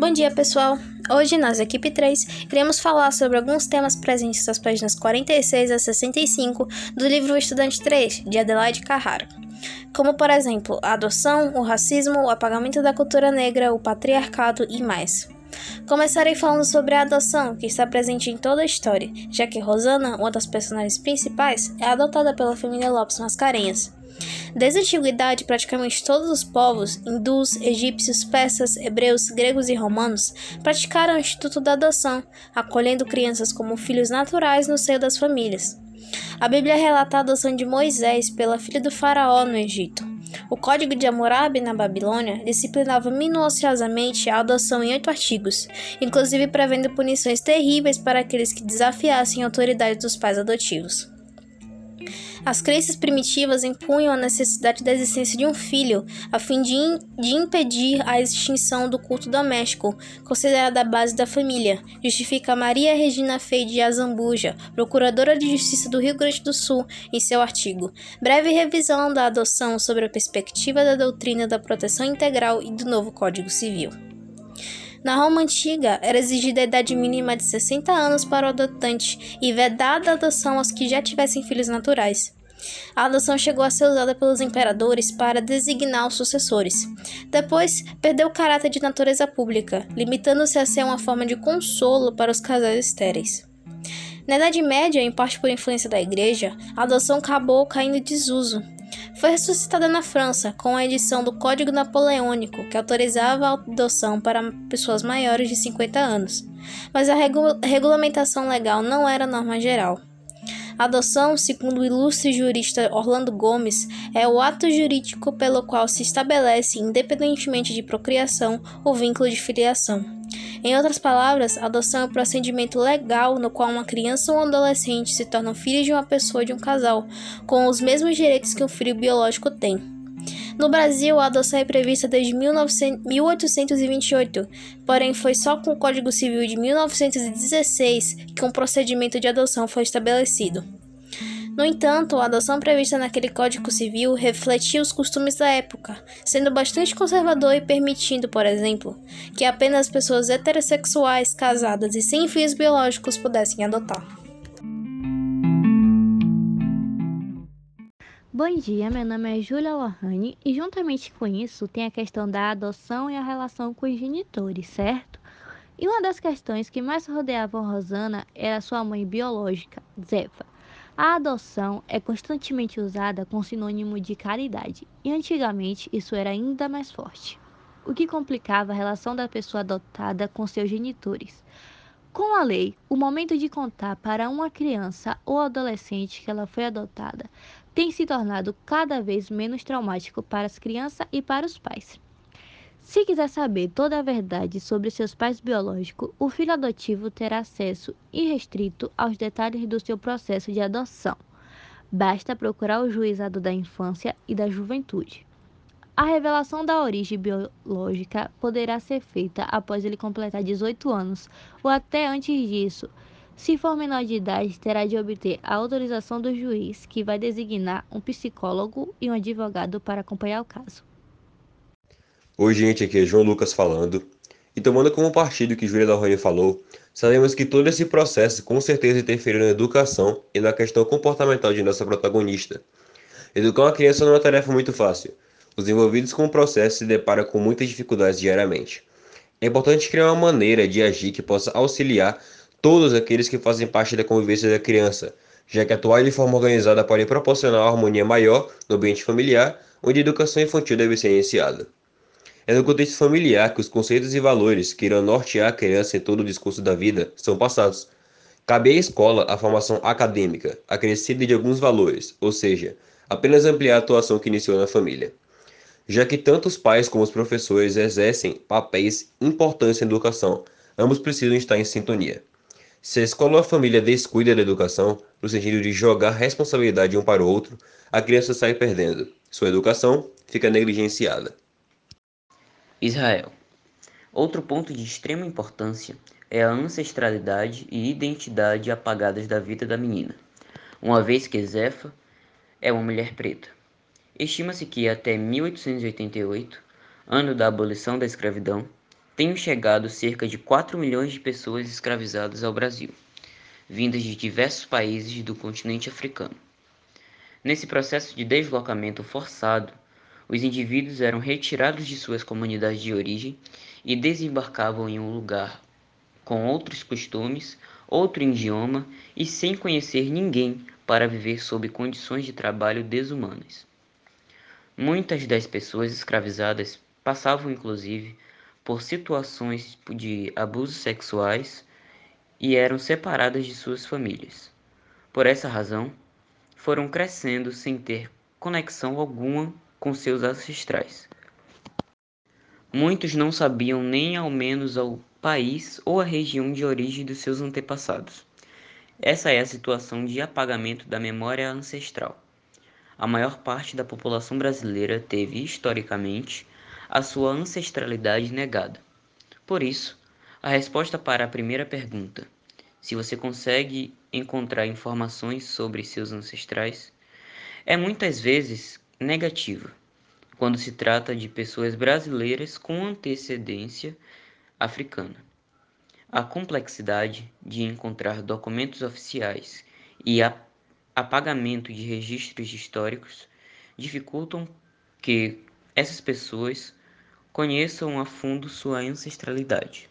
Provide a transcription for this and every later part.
Bom dia, pessoal! Hoje, nós, equipe 3, iremos falar sobre alguns temas presentes nas páginas 46 a 65 do livro Estudante 3, de Adelaide Carrara. Como, por exemplo, a adoção, o racismo, o apagamento da cultura negra, o patriarcado e mais. Começarei falando sobre a adoção, que está presente em toda a história, já que Rosana, uma das personagens principais, é adotada pela família Lopes Mascarenhas. Desde a antiguidade, praticamente todos os povos, hindus, egípcios, persas, hebreus, gregos e romanos, praticaram o instituto da adoção, acolhendo crianças como filhos naturais no seio das famílias. A Bíblia relata a adoção de Moisés pela filha do faraó no Egito. O Código de Hammurabi na Babilônia disciplinava minuciosamente a adoção em oito artigos, inclusive prevendo punições terríveis para aqueles que desafiassem a autoridade dos pais adotivos. As crenças primitivas impunham a necessidade da existência de um filho, a fim de, de impedir a extinção do culto doméstico, considerada a base da família, justifica Maria Regina Fei de Azambuja, procuradora de Justiça do Rio Grande do Sul, em seu artigo Breve revisão da adoção sobre a perspectiva da doutrina da proteção integral e do novo Código Civil. Na Roma antiga, era exigida a idade mínima de 60 anos para o adotante e vedada a adoção aos que já tivessem filhos naturais. A adoção chegou a ser usada pelos imperadores para designar os sucessores. Depois, perdeu o caráter de natureza pública, limitando-se a ser uma forma de consolo para os casais estéreis. Na Idade Média, em parte por influência da Igreja, a adoção acabou caindo em desuso, foi ressuscitada na França com a edição do Código Napoleônico, que autorizava a adoção para pessoas maiores de 50 anos, mas a regu regulamentação legal não era norma geral. Adoção, segundo o ilustre jurista Orlando Gomes, é o ato jurídico pelo qual se estabelece, independentemente de procriação, o vínculo de filiação. Em outras palavras, adoção é um procedimento legal no qual uma criança ou um adolescente se tornam filhos de uma pessoa de um casal, com os mesmos direitos que um filho biológico tem. No Brasil, a adoção é prevista desde 1900, 1828, porém foi só com o Código Civil de 1916 que um procedimento de adoção foi estabelecido. No entanto, a adoção prevista naquele Código Civil refletia os costumes da época, sendo bastante conservador e permitindo, por exemplo, que apenas pessoas heterossexuais, casadas e sem filhos biológicos pudessem adotar. Bom dia, meu nome é Júlia Lohane e juntamente com isso tem a questão da adoção e a relação com os genitores, certo? E uma das questões que mais rodeavam Rosana era sua mãe biológica, Zefa. A adoção é constantemente usada com sinônimo de caridade, e antigamente isso era ainda mais forte, o que complicava a relação da pessoa adotada com seus genitores. Com a lei, o momento de contar para uma criança ou adolescente que ela foi adotada tem se tornado cada vez menos traumático para as crianças e para os pais. Se quiser saber toda a verdade sobre seus pais biológicos, o filho adotivo terá acesso irrestrito aos detalhes do seu processo de adoção. Basta procurar o juizado da infância e da juventude. A revelação da origem biológica poderá ser feita após ele completar 18 anos ou até antes disso. Se for menor de idade, terá de obter a autorização do juiz, que vai designar um psicólogo e um advogado para acompanhar o caso. Oi, gente, aqui é João Lucas falando. E tomando como partido que Júlia Dalrone falou, sabemos que todo esse processo com certeza interferiu na educação e na questão comportamental de nossa protagonista. Educar uma criança não é uma tarefa muito fácil. Os envolvidos com o processo se deparam com muitas dificuldades diariamente. É importante criar uma maneira de agir que possa auxiliar todos aqueles que fazem parte da convivência da criança, já que atuar de forma organizada pode proporcionar uma harmonia maior no ambiente familiar, onde a educação infantil deve ser iniciada. É no contexto familiar que os conceitos e valores que irão nortear a criança em todo o discurso da vida são passados. Cabe à escola a formação acadêmica, acrescida de alguns valores, ou seja, apenas ampliar a atuação que iniciou na família. Já que tanto os pais como os professores exercem papéis importantes na educação, ambos precisam estar em sintonia. Se a escola ou a família descuida da educação, no sentido de jogar responsabilidade um para o outro, a criança sai perdendo. Sua educação fica negligenciada. Israel. Outro ponto de extrema importância é a ancestralidade e identidade apagadas da vida da menina, uma vez que Zefa é uma mulher preta. Estima-se que até 1888, ano da abolição da escravidão, tenham chegado cerca de 4 milhões de pessoas escravizadas ao Brasil, vindas de diversos países do continente africano. Nesse processo de deslocamento forçado, os indivíduos eram retirados de suas comunidades de origem e desembarcavam em um lugar com outros costumes, outro idioma e sem conhecer ninguém para viver sob condições de trabalho desumanas. Muitas das pessoas escravizadas passavam inclusive por situações de abusos sexuais e eram separadas de suas famílias. Por essa razão, foram crescendo sem ter conexão alguma com seus ancestrais. Muitos não sabiam nem ao menos ao país ou a região de origem dos seus antepassados. Essa é a situação de apagamento da memória ancestral. A maior parte da população brasileira teve, historicamente, a sua ancestralidade negada. Por isso, a resposta para a primeira pergunta, se você consegue encontrar informações sobre seus ancestrais, é muitas vezes negativa quando se trata de pessoas brasileiras com antecedência africana. A complexidade de encontrar documentos oficiais e a apagamento de registros históricos dificultam que essas pessoas conheçam a fundo sua ancestralidade.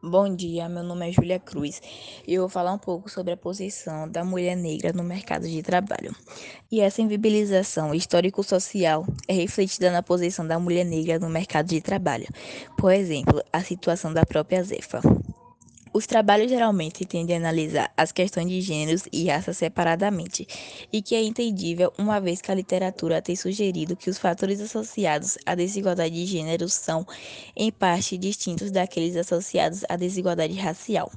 Bom dia, meu nome é Júlia Cruz e eu vou falar um pouco sobre a posição da mulher negra no mercado de trabalho. E essa invisibilização histórico-social é refletida na posição da mulher negra no mercado de trabalho. Por exemplo, a situação da própria Zefa. Os trabalhos geralmente tendem a analisar as questões de gêneros e raça separadamente, e que é entendível uma vez que a literatura tem sugerido que os fatores associados à desigualdade de gêneros são, em parte, distintos daqueles associados à desigualdade racial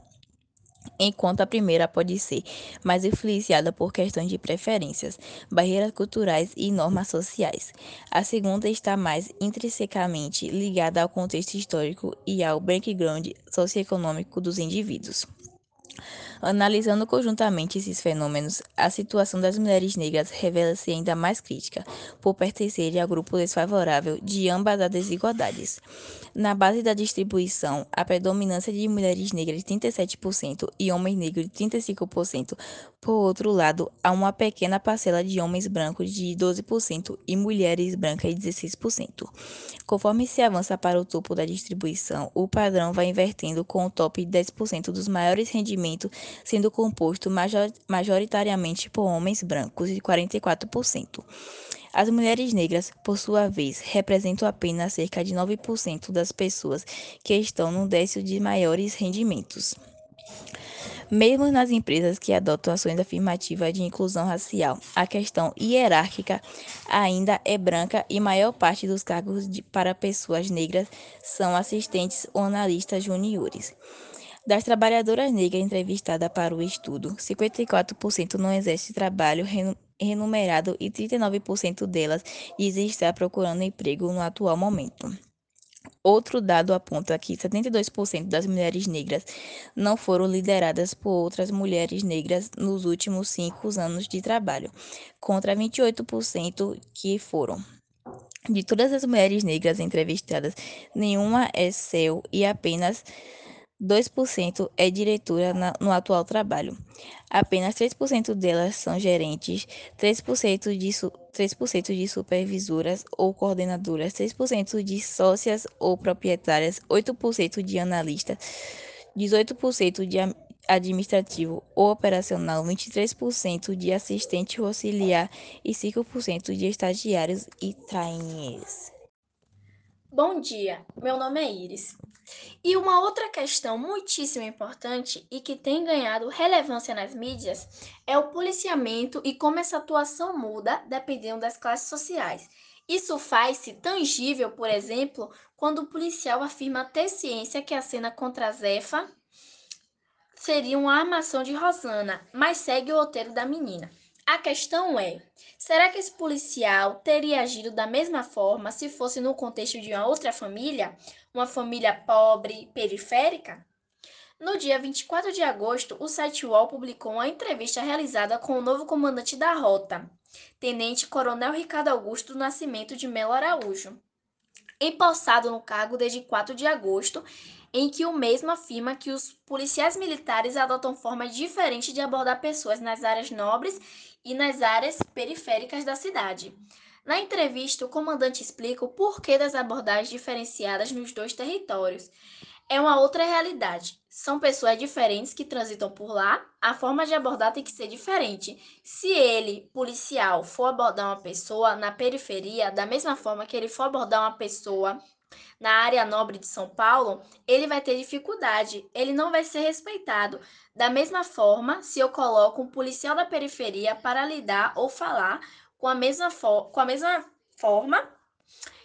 enquanto a primeira pode ser mais influenciada por questões de preferências, barreiras culturais e normas sociais. A segunda está mais intrinsecamente ligada ao contexto histórico e ao background socioeconômico dos indivíduos. Analisando conjuntamente esses fenômenos, a situação das mulheres negras revela-se ainda mais crítica, por pertencerem ao grupo desfavorável de ambas as desigualdades. Na base da distribuição, a predominância de mulheres negras de 37% e homens negros de 35%. Por outro lado, há uma pequena parcela de homens brancos de 12% e mulheres brancas de 16%. Conforme se avança para o topo da distribuição, o padrão vai invertendo com o top 10% dos maiores rendimentos sendo composto majoritariamente por homens brancos, de 44%. As mulheres negras, por sua vez, representam apenas cerca de 9% das pessoas que estão no décimo de maiores rendimentos. Mesmo nas empresas que adotam ações afirmativas de inclusão racial, a questão hierárquica ainda é branca e maior parte dos cargos de, para pessoas negras são assistentes ou analistas juniores. Das trabalhadoras negras entrevistadas para o estudo, 54% não exerce trabalho remunerado e 39% delas dizem estar procurando emprego no atual momento. Outro dado aponta que 72% das mulheres negras não foram lideradas por outras mulheres negras nos últimos cinco anos de trabalho, contra 28% que foram. De todas as mulheres negras entrevistadas, nenhuma é seu e apenas 2% é diretora na, no atual trabalho. Apenas 3% delas são gerentes, 3% de, 3% de supervisoras ou coordenadoras, 3% de sócias ou proprietárias, 8% de analistas, 18% de administrativo ou operacional, 23% de assistente ou auxiliar e 5% de estagiários e trainees. Bom dia, meu nome é Iris. E uma outra questão muitíssimo importante e que tem ganhado relevância nas mídias é o policiamento e como essa atuação muda dependendo das classes sociais. Isso faz-se tangível, por exemplo, quando o policial afirma ter ciência que a cena contra Zefa seria uma armação de Rosana, mas segue o roteiro da menina. A questão é: será que esse policial teria agido da mesma forma se fosse no contexto de uma outra família, uma família pobre, periférica? No dia 24 de agosto, o site UOL publicou uma entrevista realizada com o novo comandante da rota, Tenente Coronel Ricardo Augusto do Nascimento de Melo Araújo. empossado no cargo desde 4 de agosto, em que o mesmo afirma que os policiais militares adotam formas diferentes de abordar pessoas nas áreas nobres e nas áreas periféricas da cidade. Na entrevista, o comandante explica o porquê das abordagens diferenciadas nos dois territórios. É uma outra realidade. São pessoas diferentes que transitam por lá, a forma de abordar tem que ser diferente. Se ele, policial, for abordar uma pessoa na periferia, da mesma forma que ele for abordar uma pessoa na área nobre de São Paulo, ele vai ter dificuldade, ele não vai ser respeitado. Da mesma forma, se eu coloco um policial da periferia para lidar ou falar com a mesma, com a mesma forma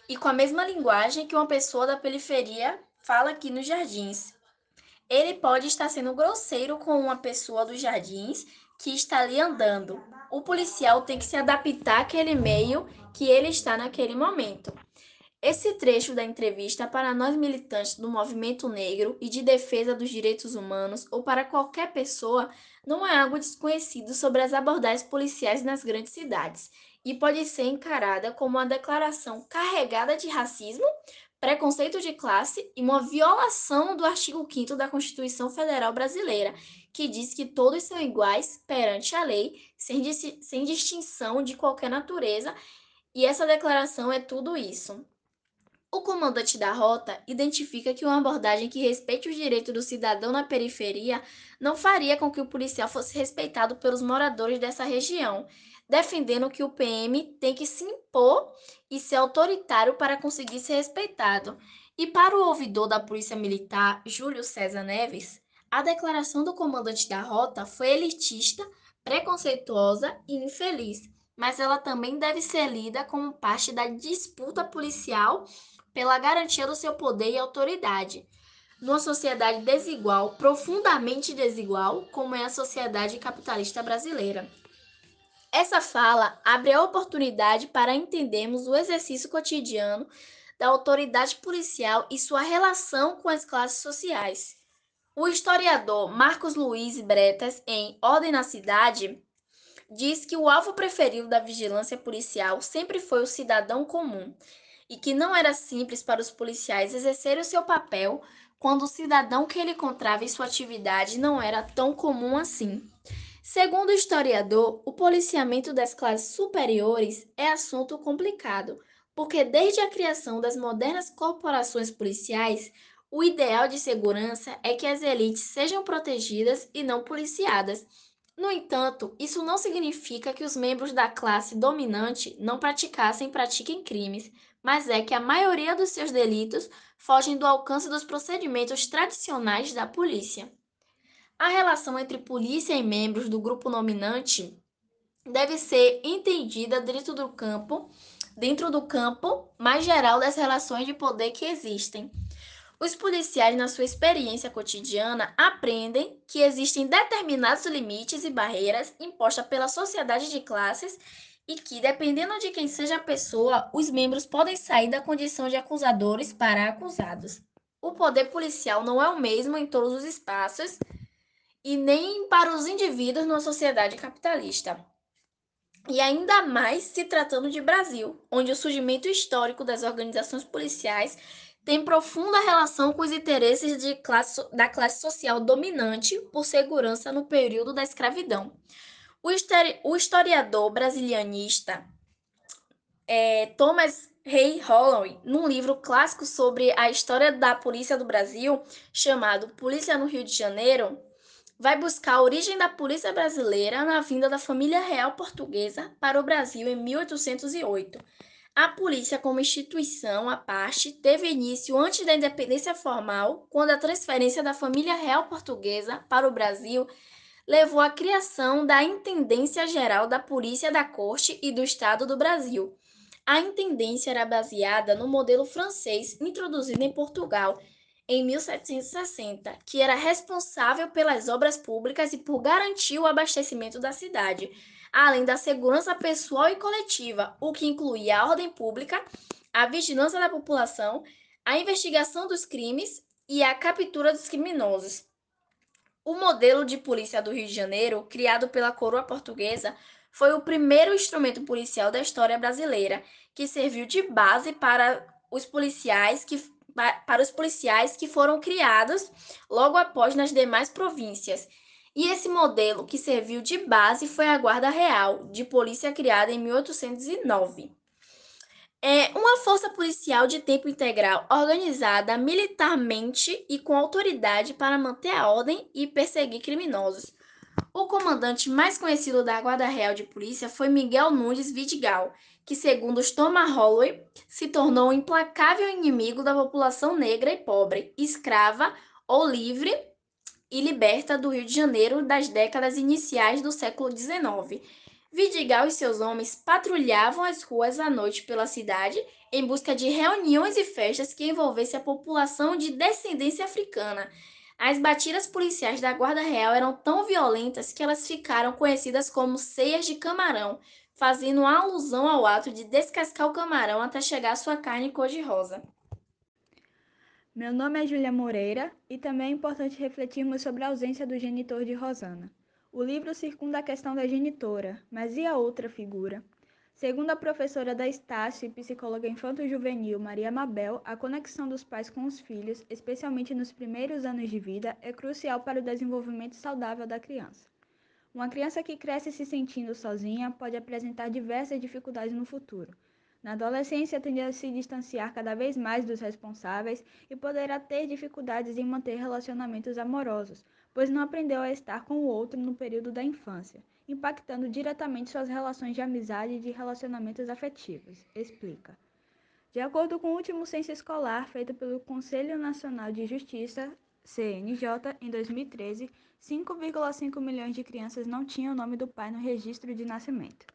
e com a mesma linguagem que uma pessoa da periferia fala aqui nos jardins. Ele pode estar sendo grosseiro com uma pessoa dos jardins que está ali andando. O policial tem que se adaptar àquele meio que ele está naquele momento. Esse trecho da entrevista para nós militantes do movimento negro e de defesa dos direitos humanos ou para qualquer pessoa não é algo desconhecido sobre as abordagens policiais nas grandes cidades e pode ser encarada como uma declaração carregada de racismo, preconceito de classe e uma violação do artigo 5 da Constituição Federal Brasileira, que diz que todos são iguais perante a lei, sem, sem distinção de qualquer natureza, e essa declaração é tudo isso. O comandante da rota identifica que uma abordagem que respeite os direitos do cidadão na periferia não faria com que o policial fosse respeitado pelos moradores dessa região, defendendo que o PM tem que se impor e ser autoritário para conseguir ser respeitado. E para o ouvidor da Polícia Militar, Júlio César Neves, a declaração do comandante da rota foi elitista, preconceituosa e infeliz, mas ela também deve ser lida como parte da disputa policial pela garantia do seu poder e autoridade. Numa sociedade desigual, profundamente desigual, como é a sociedade capitalista brasileira. Essa fala abre a oportunidade para entendermos o exercício cotidiano da autoridade policial e sua relação com as classes sociais. O historiador Marcos Luiz Bretas, em Ordem na Cidade, diz que o alvo preferido da vigilância policial sempre foi o cidadão comum e que não era simples para os policiais exercerem o seu papel quando o cidadão que ele encontrava em sua atividade não era tão comum assim. Segundo o historiador, o policiamento das classes superiores é assunto complicado, porque desde a criação das modernas corporações policiais, o ideal de segurança é que as elites sejam protegidas e não policiadas. No entanto, isso não significa que os membros da classe dominante não praticassem e pratiquem crimes, mas é que a maioria dos seus delitos fogem do alcance dos procedimentos tradicionais da polícia. A relação entre polícia e membros do grupo nominante deve ser entendida dentro do campo, dentro do campo mais geral das relações de poder que existem. Os policiais, na sua experiência cotidiana, aprendem que existem determinados limites e barreiras impostas pela sociedade de classes e que, dependendo de quem seja a pessoa, os membros podem sair da condição de acusadores para acusados. O poder policial não é o mesmo em todos os espaços e nem para os indivíduos numa sociedade capitalista. E ainda mais se tratando de Brasil, onde o surgimento histórico das organizações policiais tem profunda relação com os interesses classe, da classe social dominante por segurança no período da escravidão. O, historiador brasilianista é, Thomas Ray Holloway, num livro clássico sobre a história da polícia do Brasil, chamado Polícia no Rio de Janeiro, vai buscar a origem da polícia brasileira na vinda da família real portuguesa para o Brasil em 1808. A polícia, como instituição à parte, teve início antes da independência formal, quando a transferência da família real portuguesa para o Brasil levou à criação da Intendência Geral da Polícia da Corte e do Estado do Brasil. A intendência era baseada no modelo francês introduzido em Portugal em 1760, que era responsável pelas obras públicas e por garantir o abastecimento da cidade, além da segurança pessoal e coletiva, o que incluía a ordem pública, a vigilância da população, a investigação dos crimes e a captura dos criminosos. O modelo de polícia do Rio de Janeiro, criado pela coroa portuguesa, foi o primeiro instrumento policial da história brasileira, que serviu de base para os policiais que para os policiais que foram criados logo após nas demais províncias. E esse modelo que serviu de base foi a Guarda Real, de polícia criada em 1809. É uma força policial de tempo integral organizada militarmente e com autoridade para manter a ordem e perseguir criminosos. O comandante mais conhecido da Guarda Real de Polícia foi Miguel Nunes Vidigal, que, segundo Thomas Holloway, se tornou um implacável inimigo da população negra e pobre, escrava ou livre e liberta do Rio de Janeiro das décadas iniciais do século XIX. Vidigal e seus homens patrulhavam as ruas à noite pela cidade em busca de reuniões e festas que envolvessem a população de descendência africana. As batidas policiais da Guarda Real eram tão violentas que elas ficaram conhecidas como ceias de camarão, fazendo alusão ao ato de descascar o camarão até chegar à sua carne cor-de-rosa. Meu nome é Júlia Moreira e também é importante refletirmos sobre a ausência do genitor de Rosana. O livro circunda a questão da genitora, mas e a outra figura? Segundo a professora da Estácio e psicóloga infanto-juvenil Maria Mabel, a conexão dos pais com os filhos, especialmente nos primeiros anos de vida, é crucial para o desenvolvimento saudável da criança. Uma criança que cresce se sentindo sozinha pode apresentar diversas dificuldades no futuro. Na adolescência, tende a se distanciar cada vez mais dos responsáveis e poderá ter dificuldades em manter relacionamentos amorosos, pois não aprendeu a estar com o outro no período da infância, impactando diretamente suas relações de amizade e de relacionamentos afetivos. Explica. De acordo com o último censo escolar feito pelo Conselho Nacional de Justiça, CNJ, em 2013, 5,5 milhões de crianças não tinham o nome do pai no registro de nascimento.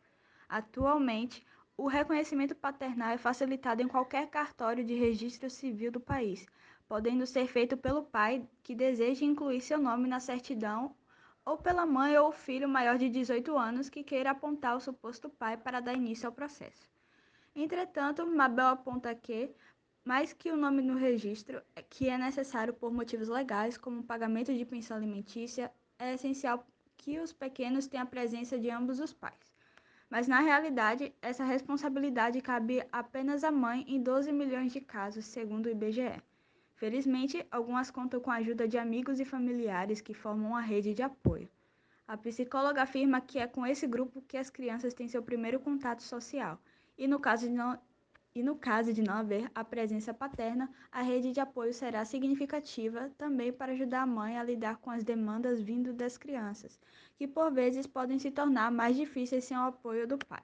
Atualmente, o reconhecimento paternal é facilitado em qualquer cartório de registro civil do país, podendo ser feito pelo pai que deseja incluir seu nome na certidão ou pela mãe ou filho maior de 18 anos que queira apontar o suposto pai para dar início ao processo. Entretanto, Mabel aponta que, mais que o nome no registro, é que é necessário por motivos legais, como pagamento de pensão alimentícia, é essencial que os pequenos tenham a presença de ambos os pais. Mas, na realidade, essa responsabilidade cabe apenas à mãe em 12 milhões de casos, segundo o IBGE. Felizmente, algumas contam com a ajuda de amigos e familiares que formam uma rede de apoio. A psicóloga afirma que é com esse grupo que as crianças têm seu primeiro contato social, e no caso e no caso de não haver a presença paterna, a rede de apoio será significativa também para ajudar a mãe a lidar com as demandas vindo das crianças, que por vezes podem se tornar mais difíceis sem o apoio do pai.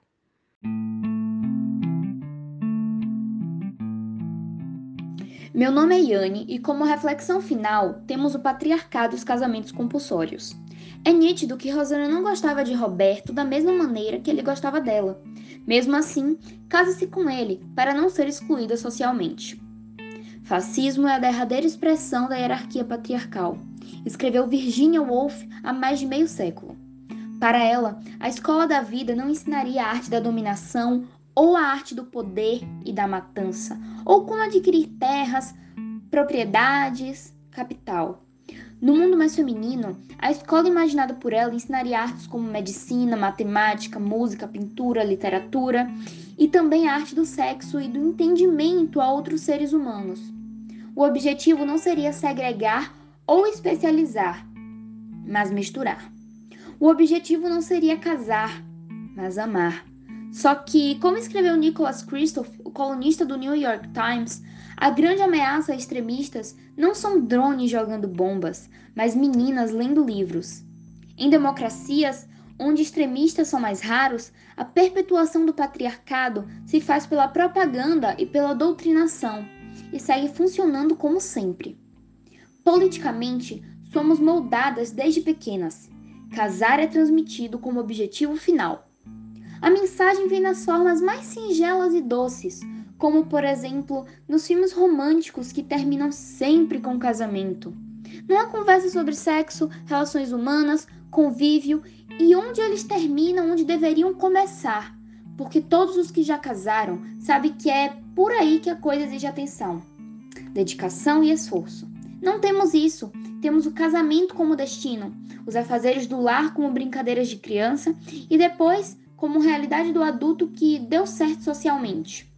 Meu nome é Yane e, como reflexão final, temos o patriarcado e os casamentos compulsórios. É nítido que Rosana não gostava de Roberto da mesma maneira que ele gostava dela. Mesmo assim, casa-se com ele para não ser excluída socialmente. Fascismo é a derradeira expressão da hierarquia patriarcal, escreveu Virginia Woolf há mais de meio século. Para ela, a escola da vida não ensinaria a arte da dominação ou a arte do poder e da matança, ou como adquirir terras, propriedades, capital. No mundo mais feminino, a escola imaginada por ela ensinaria artes como medicina, matemática, música, pintura, literatura e também a arte do sexo e do entendimento a outros seres humanos. O objetivo não seria segregar ou especializar, mas misturar. O objetivo não seria casar, mas amar. Só que, como escreveu Nicholas Kristof, o colunista do New York Times, a grande ameaça a extremistas não são drones jogando bombas, mas meninas lendo livros. Em democracias onde extremistas são mais raros, a perpetuação do patriarcado se faz pela propaganda e pela doutrinação e segue funcionando como sempre. Politicamente, somos moldadas desde pequenas. Casar é transmitido como objetivo final. A mensagem vem nas formas mais singelas e doces, como por exemplo nos filmes românticos que terminam sempre com casamento. Não há conversa sobre sexo, relações humanas, convívio e onde eles terminam, onde deveriam começar, porque todos os que já casaram sabem que é por aí que a coisa exige atenção, dedicação e esforço. Não temos isso, temos o casamento como destino, os afazeres do lar como brincadeiras de criança e depois como realidade do adulto que deu certo socialmente.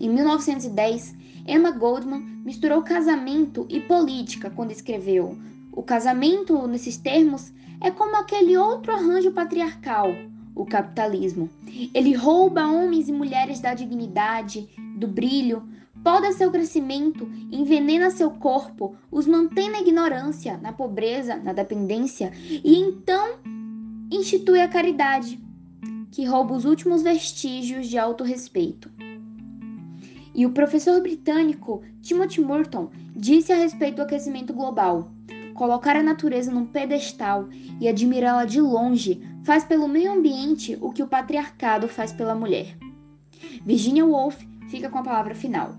Em 1910, Emma Goldman misturou casamento e política quando escreveu: O casamento, nesses termos, é como aquele outro arranjo patriarcal, o capitalismo. Ele rouba homens e mulheres da dignidade, do brilho, poda seu crescimento, envenena seu corpo, os mantém na ignorância, na pobreza, na dependência e então institui a caridade, que rouba os últimos vestígios de autorrespeito. E o professor britânico Timothy Morton disse a respeito do aquecimento global: colocar a natureza num pedestal e admirá-la de longe faz pelo meio ambiente o que o patriarcado faz pela mulher. Virginia Woolf fica com a palavra final.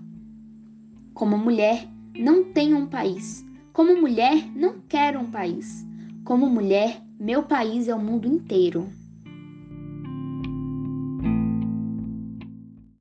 Como mulher, não tenho um país. Como mulher, não quero um país. Como mulher, meu país é o mundo inteiro.